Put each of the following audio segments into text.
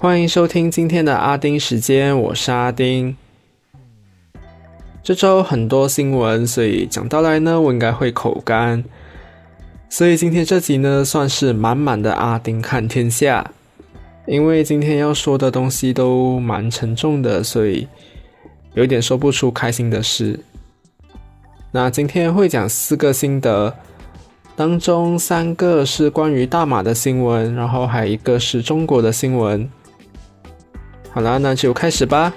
欢迎收听今天的阿丁时间，我是阿丁。这周很多新闻，所以讲到来呢，我应该会口干。所以今天这集呢，算是满满的阿丁看天下。因为今天要说的东西都蛮沉重的，所以有点说不出开心的事。那今天会讲四个心得，当中三个是关于大马的新闻，然后还有一个是中国的新闻。好啦，那就开始吧。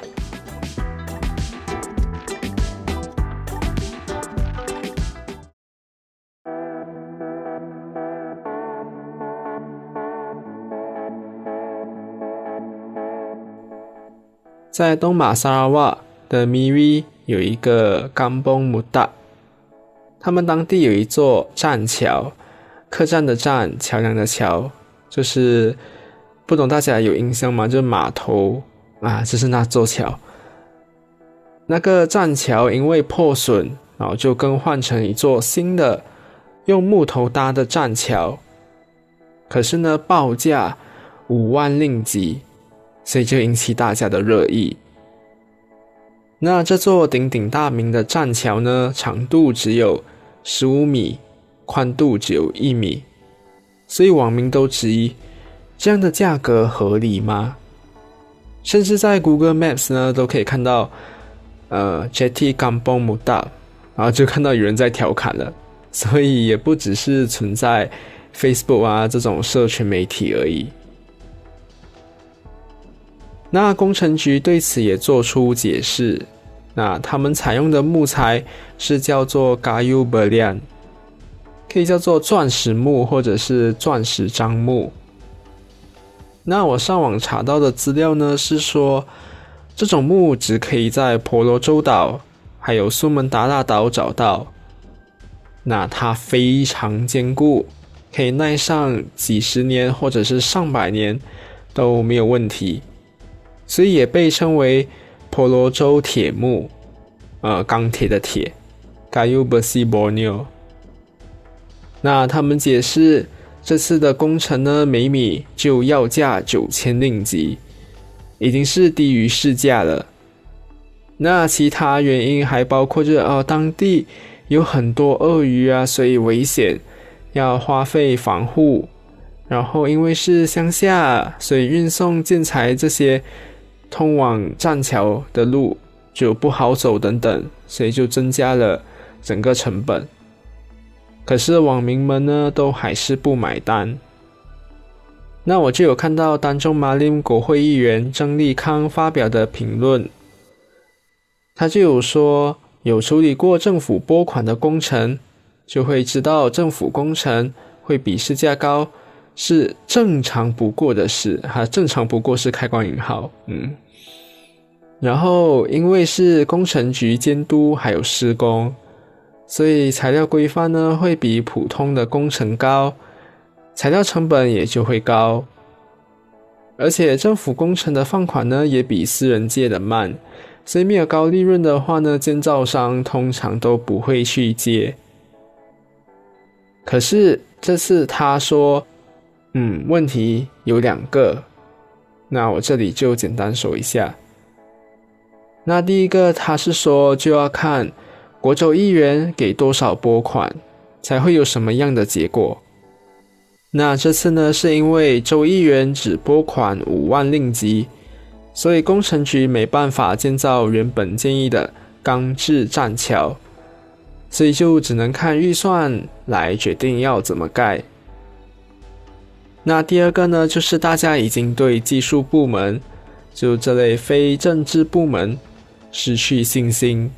在东马萨拉瓦的米维有一个冈崩木达，他们当地有一座栈桥，客栈的栈，桥梁的桥，就是不懂大家有印象吗？就是码头。啊，就是那座桥，那个栈桥因为破损，然后就更换成一座新的用木头搭的栈桥。可是呢，报价五万令吉，所以就引起大家的热议。那这座鼎鼎大名的栈桥呢，长度只有十五米，宽度只有一米，所以网民都质疑这样的价格合理吗？甚至在 Google Maps 呢，都可以看到，呃，Jetty Kampong Muda，然后就看到有人在调侃了，所以也不只是存在 Facebook 啊这种社群媒体而已。那工程局对此也做出解释，那他们采用的木材是叫做 Gayu Berlian，可以叫做钻石木或者是钻石樟木。那我上网查到的资料呢，是说这种木只可以在婆罗洲岛还有苏门答腊岛找到。那它非常坚固，可以耐上几十年或者是上百年都没有问题，所以也被称为婆罗洲铁木，呃，钢铁的铁，Gayu Besi Borneo。那他们解释。这次的工程呢，每米就要价九千令吉，已经是低于市价了。那其他原因还包括着哦，当地有很多鳄鱼啊，所以危险，要花费防护。然后因为是乡下，所以运送建材这些通往栈桥的路就不好走等等，所以就增加了整个成本。可是网民们呢，都还是不买单。那我就有看到当中马林国会议员曾立康发表的评论，他就有说，有处理过政府拨款的工程，就会知道政府工程会比市价高，是正常不过的事。哈，正常不过是开关引号，嗯。然后因为是工程局监督，还有施工。所以材料规范呢会比普通的工程高，材料成本也就会高，而且政府工程的放款呢也比私人借的慢，所以没有高利润的话呢，建造商通常都不会去借。可是这次他说，嗯，问题有两个，那我这里就简单说一下。那第一个他是说就要看。国州议员给多少拨款，才会有什么样的结果？那这次呢？是因为州议员只拨款五万令吉，所以工程局没办法建造原本建议的钢制栈桥，所以就只能看预算来决定要怎么盖。那第二个呢？就是大家已经对技术部门，就这类非政治部门失去信心。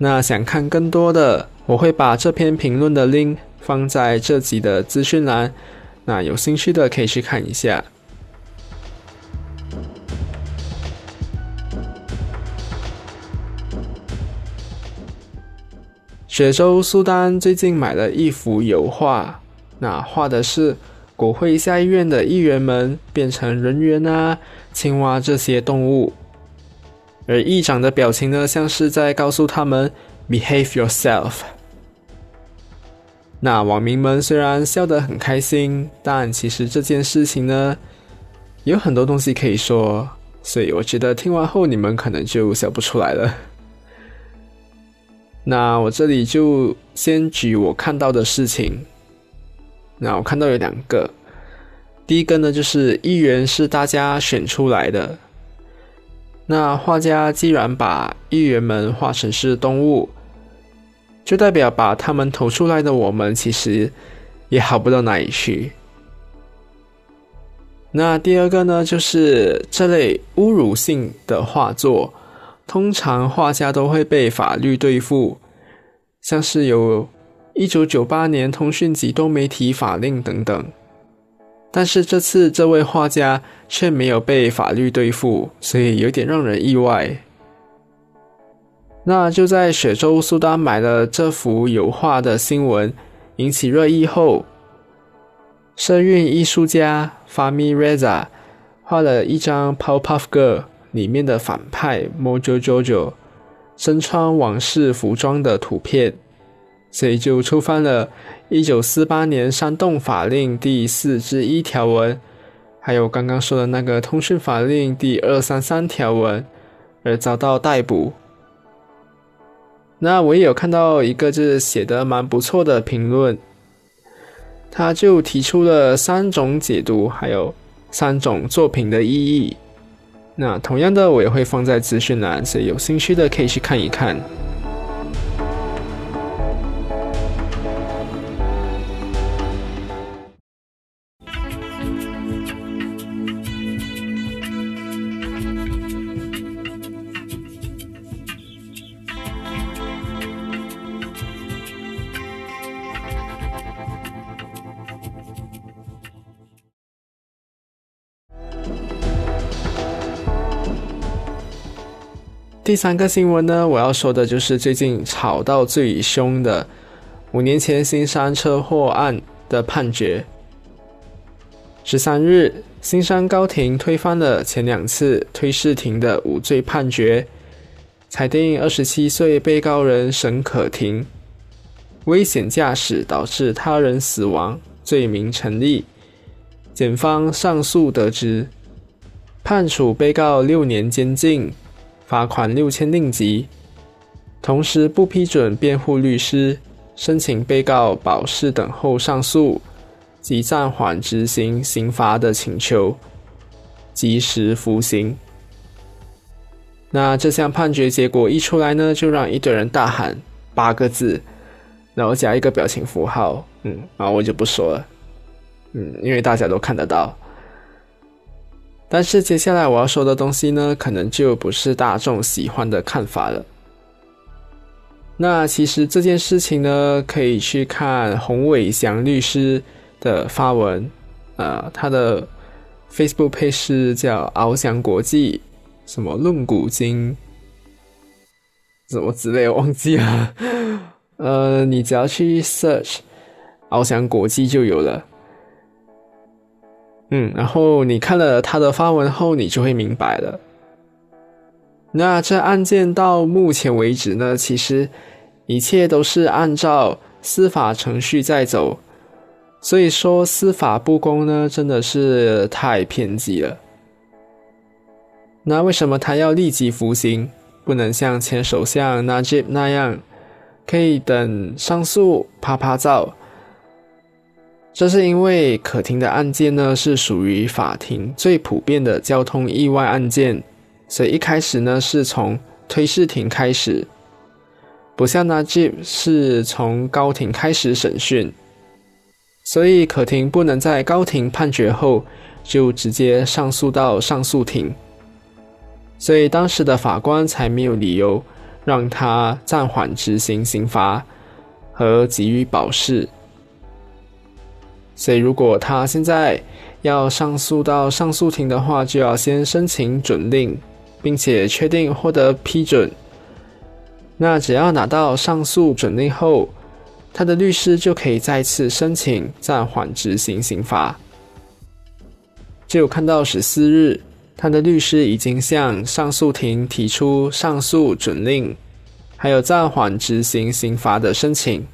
那想看更多的，我会把这篇评论的 link 放在这集的资讯栏，那有兴趣的可以去看一下。雪州苏丹最近买了一幅油画，那画的是国会下议院的议员们变成人猿啊、青蛙这些动物。而议长的表情呢，像是在告诉他们 “behave yourself”。那网民们虽然笑得很开心，但其实这件事情呢，有很多东西可以说，所以我觉得听完后你们可能就笑不出来了。那我这里就先举我看到的事情。那我看到有两个，第一个呢就是议员是大家选出来的。那画家既然把议员们画成是动物，就代表把他们投出来的我们其实也好不到哪里去。那第二个呢，就是这类侮辱性的画作，通常画家都会被法律对付，像是有一九九八年通讯及多媒体法令等等。但是这次这位画家却没有被法律对付，所以有点让人意外。那就在雪州苏丹买了这幅油画的新闻引起热议后。声韵艺术家 Fami Reza 画了一张《Powerpuff Girl》里面的反派 Mojo Jojo 身穿王室服装的图片，所以就触犯了1948年煽动法令第四之一条文，还有刚刚说的那个通讯法令第二三三条文，而遭到逮捕。那我也有看到一个就是写的蛮不错的评论。他就提出了三种解读，还有三种作品的意义。那同样的，我也会放在资讯栏，所以有兴趣的可以去看一看。第三个新闻呢，我要说的就是最近吵到最凶的五年前新山车祸案的判决。十三日，新山高庭推翻了前两次推事庭的无罪判决，裁定二十七岁被告人沈可婷危险驾驶导致他人死亡罪名成立，检方上诉得知，判处被告六年监禁。罚款六千令吉，同时不批准辩护律师申请被告保释等候上诉及暂缓执行刑罚的请求，及时服刑。那这项判决结果一出来呢，就让一堆人大喊八个字，然后加一个表情符号，嗯，然后我就不说了，嗯，因为大家都看得到。但是接下来我要说的东西呢，可能就不是大众喜欢的看法了。那其实这件事情呢，可以去看洪伟祥律师的发文，呃，他的 Facebook 配饰叫翱翔国际，什么论古今，什么之类忘记了。呃，你只要去 search 翱翔国际就有了。嗯，然后你看了他的发文后，你就会明白了。那这案件到目前为止呢，其实一切都是按照司法程序在走，所以说司法不公呢，真的是太偏激了。那为什么他要立即服刑，不能像前首相纳吉那样，可以等上诉啪啪照？这是因为可庭的案件呢是属于法庭最普遍的交通意外案件，所以一开始呢是从推事庭开始，不像那 Jeep 是从高庭开始审讯，所以可庭不能在高庭判决后就直接上诉到上诉庭，所以当时的法官才没有理由让他暂缓执行刑罚和给予保释。所以，如果他现在要上诉到上诉庭的话，就要先申请准令，并且确定获得批准。那只要拿到上诉准令后，他的律师就可以再次申请暂缓执行刑罚。就看到十四日，他的律师已经向上诉庭提出上诉准令，还有暂缓执行刑罚的申请。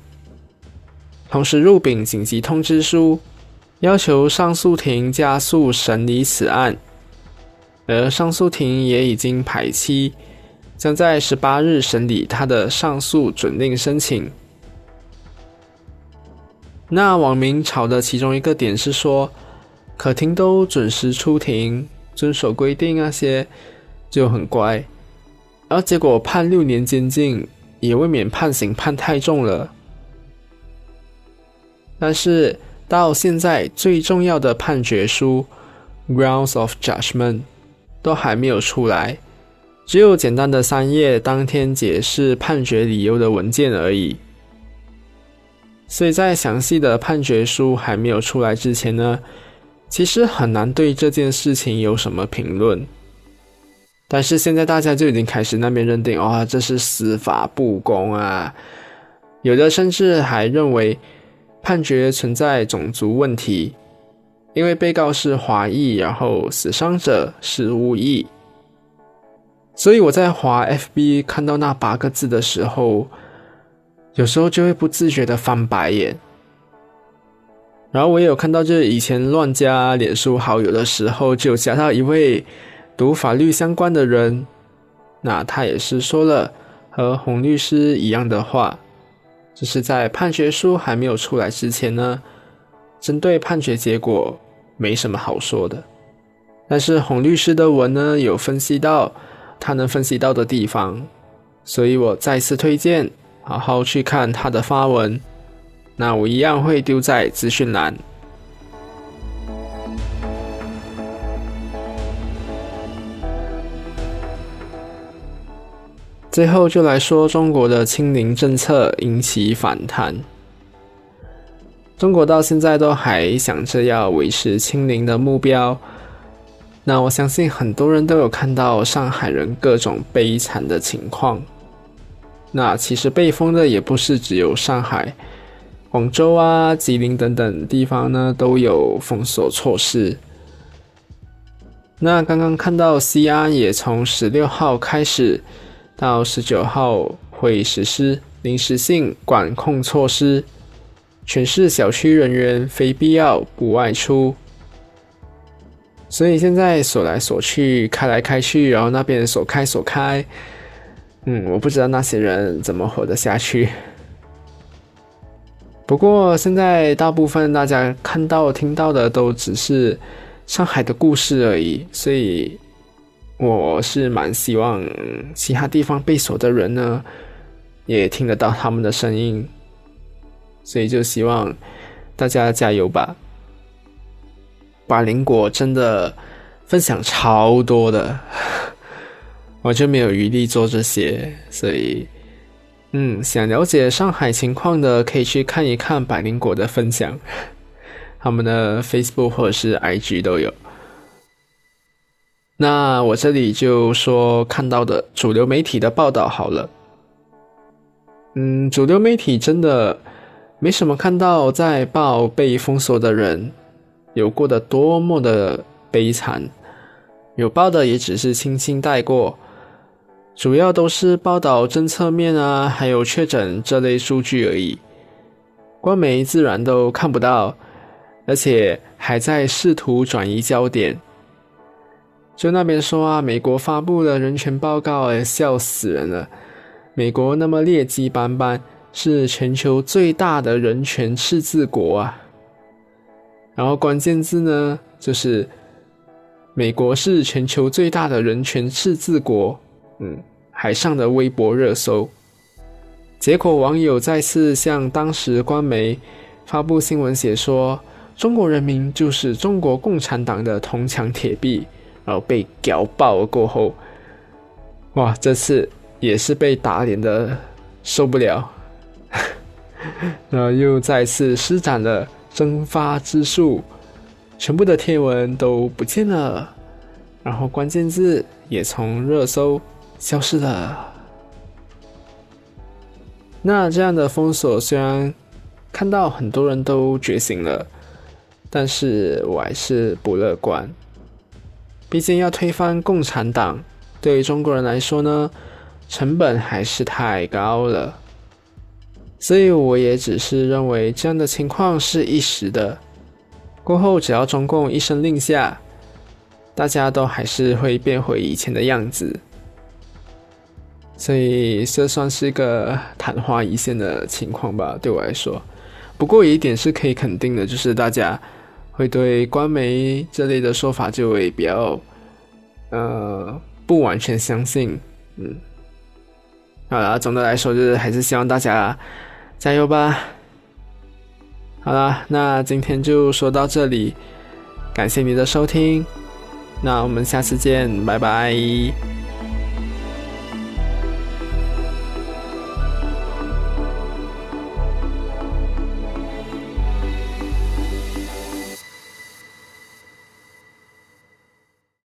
同时入禀紧急通知书，要求上诉庭加速审理此案，而上诉庭也已经排期，将在十八日审理他的上诉准令申请。那网民吵的其中一个点是说，可庭都准时出庭，遵守规定那些就很乖，而结果判六年监禁，也未免判刑判太重了。但是到现在最重要的判决书 （Grounds of Judgment） 都还没有出来，只有简单的三页当天解释判决理由的文件而已。所以在详细的判决书还没有出来之前呢，其实很难对这件事情有什么评论。但是现在大家就已经开始那边认定，哇，这是司法不公啊！有的甚至还认为。判决存在种族问题，因为被告是华裔，然后死伤者是巫裔，所以我在华 FB 看到那八个字的时候，有时候就会不自觉的翻白眼。然后我也有看到，就是以前乱加脸书好友的时候，就加到一位读法律相关的人，那他也是说了和洪律师一样的话。只是在判决书还没有出来之前呢，针对判决结果没什么好说的。但是洪律师的文呢，有分析到他能分析到的地方，所以我再次推荐好好去看他的发文。那我一样会丢在资讯栏。最后就来说中国的清零政策引起反弹。中国到现在都还想着要维持清零的目标。那我相信很多人都有看到上海人各种悲惨的情况。那其实被封的也不是只有上海，广州啊、吉林等等地方呢都有封锁措施。那刚刚看到西安也从十六号开始。到十九号会实施临时性管控措施，全市小区人员非必要不外出。所以现在锁来锁去，开来开去，然后那边锁开锁开，嗯，我不知道那些人怎么活得下去。不过现在大部分大家看到听到的都只是上海的故事而已，所以。我是蛮希望其他地方被锁的人呢，也听得到他们的声音，所以就希望大家加油吧。百灵果真的分享超多的，我就没有余力做这些，所以嗯，想了解上海情况的可以去看一看百灵果的分享，他们的 Facebook 或者是 IG 都有。那我这里就说看到的主流媒体的报道好了。嗯，主流媒体真的没什么看到在报被封锁的人有过得多么的悲惨，有报的也只是轻轻带过，主要都是报道政策面啊，还有确诊这类数据而已。官媒自然都看不到，而且还在试图转移焦点。就那边说啊，美国发布了人权报告，哎，笑死人了。美国那么劣迹斑斑，是全球最大的人权赤字国啊。然后关键字呢，就是美国是全球最大的人权赤字国，嗯，还上的微博热搜。结果网友再次向当时官媒发布新闻写说，中国人民就是中国共产党的铜墙铁壁。然后被屌爆过后，哇！这次也是被打脸的受不了，然后又再次施展了蒸发之术，全部的贴文都不见了，然后关键字也从热搜消失了。那这样的封锁虽然看到很多人都觉醒了，但是我还是不乐观。毕竟要推翻共产党，对于中国人来说呢，成本还是太高了。所以我也只是认为这样的情况是一时的，过后只要中共一声令下，大家都还是会变回以前的样子。所以这算是一个昙花一现的情况吧，对我来说。不过有一点是可以肯定的，就是大家会对官媒这类的说法就会比较，呃，不完全相信。嗯，好了，总的来说就是还是希望大家加油吧。好了，那今天就说到这里，感谢你的收听，那我们下次见，拜拜。